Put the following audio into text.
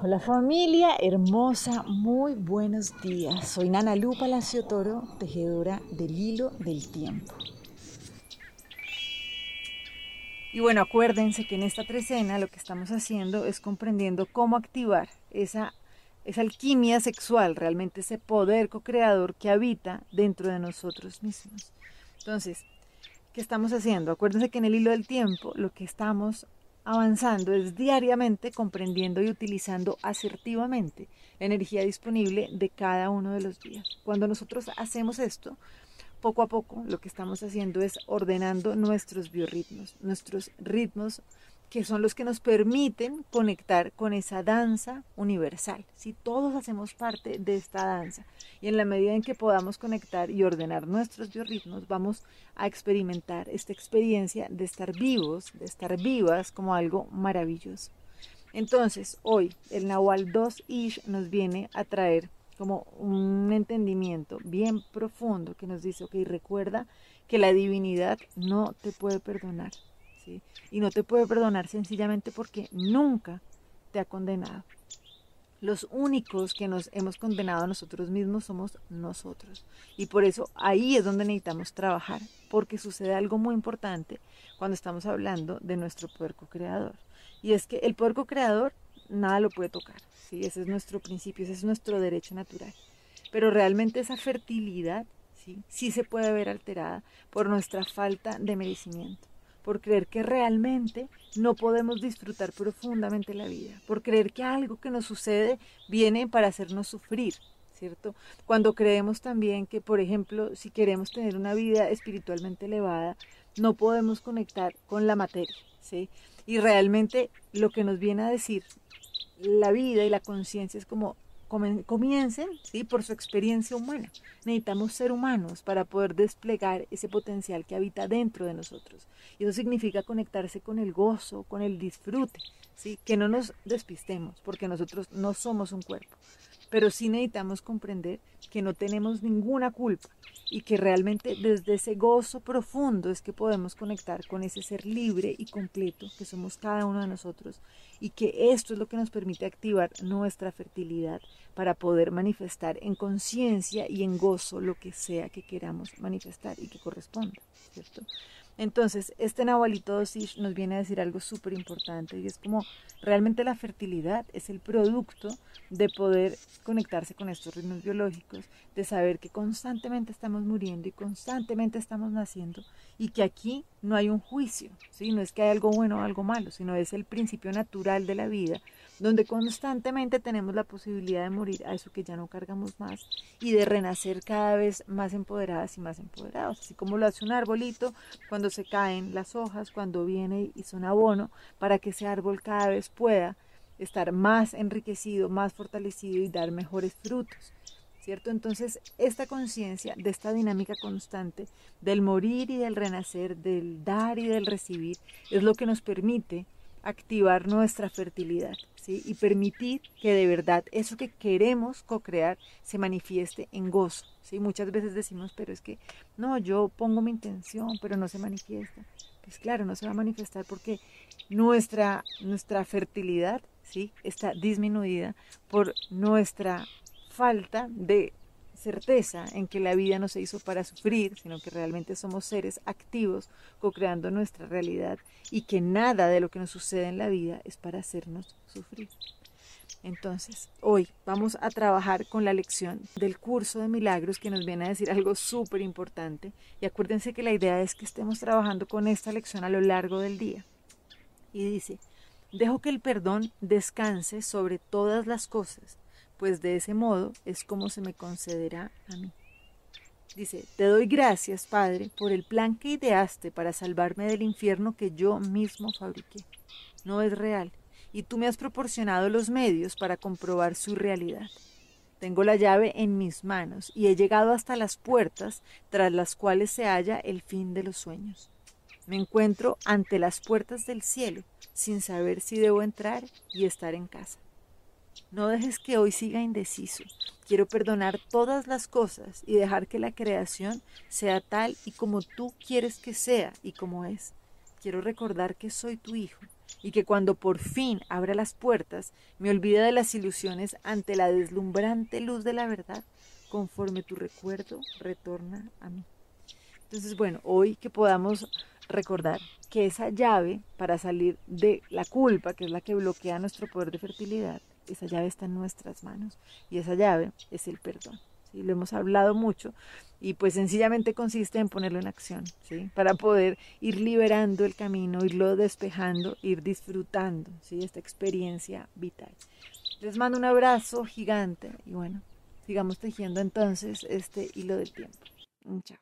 Hola familia hermosa, muy buenos días. Soy Nana Lu Palacio Toro, tejedora del hilo del tiempo. Y bueno, acuérdense que en esta trecena lo que estamos haciendo es comprendiendo cómo activar esa, esa alquimia sexual, realmente ese poder co-creador que habita dentro de nosotros mismos. Entonces, ¿qué estamos haciendo? Acuérdense que en el hilo del tiempo lo que estamos avanzando es diariamente comprendiendo y utilizando asertivamente la energía disponible de cada uno de los días. Cuando nosotros hacemos esto, poco a poco lo que estamos haciendo es ordenando nuestros biorritmos, nuestros ritmos que son los que nos permiten conectar con esa danza universal. Si todos hacemos parte de esta danza y en la medida en que podamos conectar y ordenar nuestros biorritmos, vamos a experimentar esta experiencia de estar vivos, de estar vivas como algo maravilloso. Entonces, hoy el Nahual 2 Ish nos viene a traer como un entendimiento bien profundo que nos dice, ok, recuerda que la divinidad no te puede perdonar y no te puede perdonar sencillamente porque nunca te ha condenado. Los únicos que nos hemos condenado a nosotros mismos somos nosotros. Y por eso ahí es donde necesitamos trabajar, porque sucede algo muy importante cuando estamos hablando de nuestro poder co-creador. Y es que el poder co-creador nada lo puede tocar. ¿sí? Ese es nuestro principio, ese es nuestro derecho natural. Pero realmente esa fertilidad ¿sí? sí se puede ver alterada por nuestra falta de merecimiento por creer que realmente no podemos disfrutar profundamente la vida, por creer que algo que nos sucede viene para hacernos sufrir, ¿cierto? Cuando creemos también que, por ejemplo, si queremos tener una vida espiritualmente elevada, no podemos conectar con la materia, ¿sí? Y realmente lo que nos viene a decir la vida y la conciencia es como comiencen ¿sí? por su experiencia humana. Necesitamos ser humanos para poder desplegar ese potencial que habita dentro de nosotros. Y eso significa conectarse con el gozo, con el disfrute, ¿sí? que no nos despistemos, porque nosotros no somos un cuerpo. Pero sí necesitamos comprender que no tenemos ninguna culpa y que realmente desde ese gozo profundo es que podemos conectar con ese ser libre y completo que somos cada uno de nosotros y que esto es lo que nos permite activar nuestra fertilidad para poder manifestar en conciencia y en gozo lo que sea que queramos manifestar y que corresponda, ¿cierto? Entonces, este Nahualito Dosish nos viene a decir algo súper importante y es como realmente la fertilidad es el producto de poder conectarse con estos ritmos biológicos, de saber que constantemente estamos muriendo y constantemente estamos naciendo y que aquí no hay un juicio, ¿sí? no es que hay algo bueno o algo malo, sino es el principio natural de la vida donde constantemente tenemos la posibilidad de morir a eso que ya no cargamos más y de renacer cada vez más empoderadas y más empoderados, así como lo hace un arbolito cuando se caen las hojas, cuando viene y son abono, para que ese árbol cada vez pueda estar más enriquecido, más fortalecido y dar mejores frutos. ¿Cierto? Entonces, esta conciencia de esta dinámica constante del morir y del renacer, del dar y del recibir, es lo que nos permite activar nuestra fertilidad y permitir que de verdad eso que queremos co-crear se manifieste en gozo. ¿sí? Muchas veces decimos, pero es que no, yo pongo mi intención, pero no se manifiesta. Pues claro, no se va a manifestar porque nuestra, nuestra fertilidad ¿sí? está disminuida por nuestra falta de certeza en que la vida no se hizo para sufrir, sino que realmente somos seres activos co-creando nuestra realidad y que nada de lo que nos sucede en la vida es para hacernos sufrir. Entonces, hoy vamos a trabajar con la lección del curso de milagros que nos viene a decir algo súper importante. Y acuérdense que la idea es que estemos trabajando con esta lección a lo largo del día. Y dice, dejo que el perdón descanse sobre todas las cosas pues de ese modo es como se me concederá a mí. Dice, te doy gracias, Padre, por el plan que ideaste para salvarme del infierno que yo mismo fabriqué. No es real, y tú me has proporcionado los medios para comprobar su realidad. Tengo la llave en mis manos y he llegado hasta las puertas tras las cuales se halla el fin de los sueños. Me encuentro ante las puertas del cielo sin saber si debo entrar y estar en casa. No dejes que hoy siga indeciso. Quiero perdonar todas las cosas y dejar que la creación sea tal y como tú quieres que sea y como es. Quiero recordar que soy tu hijo y que cuando por fin abra las puertas me olvide de las ilusiones ante la deslumbrante luz de la verdad, conforme tu recuerdo retorna a mí. Entonces, bueno, hoy que podamos recordar que esa llave para salir de la culpa, que es la que bloquea nuestro poder de fertilidad, esa llave está en nuestras manos y esa llave es el perdón. ¿sí? Lo hemos hablado mucho y pues sencillamente consiste en ponerlo en acción, ¿sí? Para poder ir liberando el camino, irlo despejando, ir disfrutando, ¿sí? Esta experiencia vital. Les mando un abrazo gigante y bueno, sigamos tejiendo entonces este hilo del tiempo. Chao.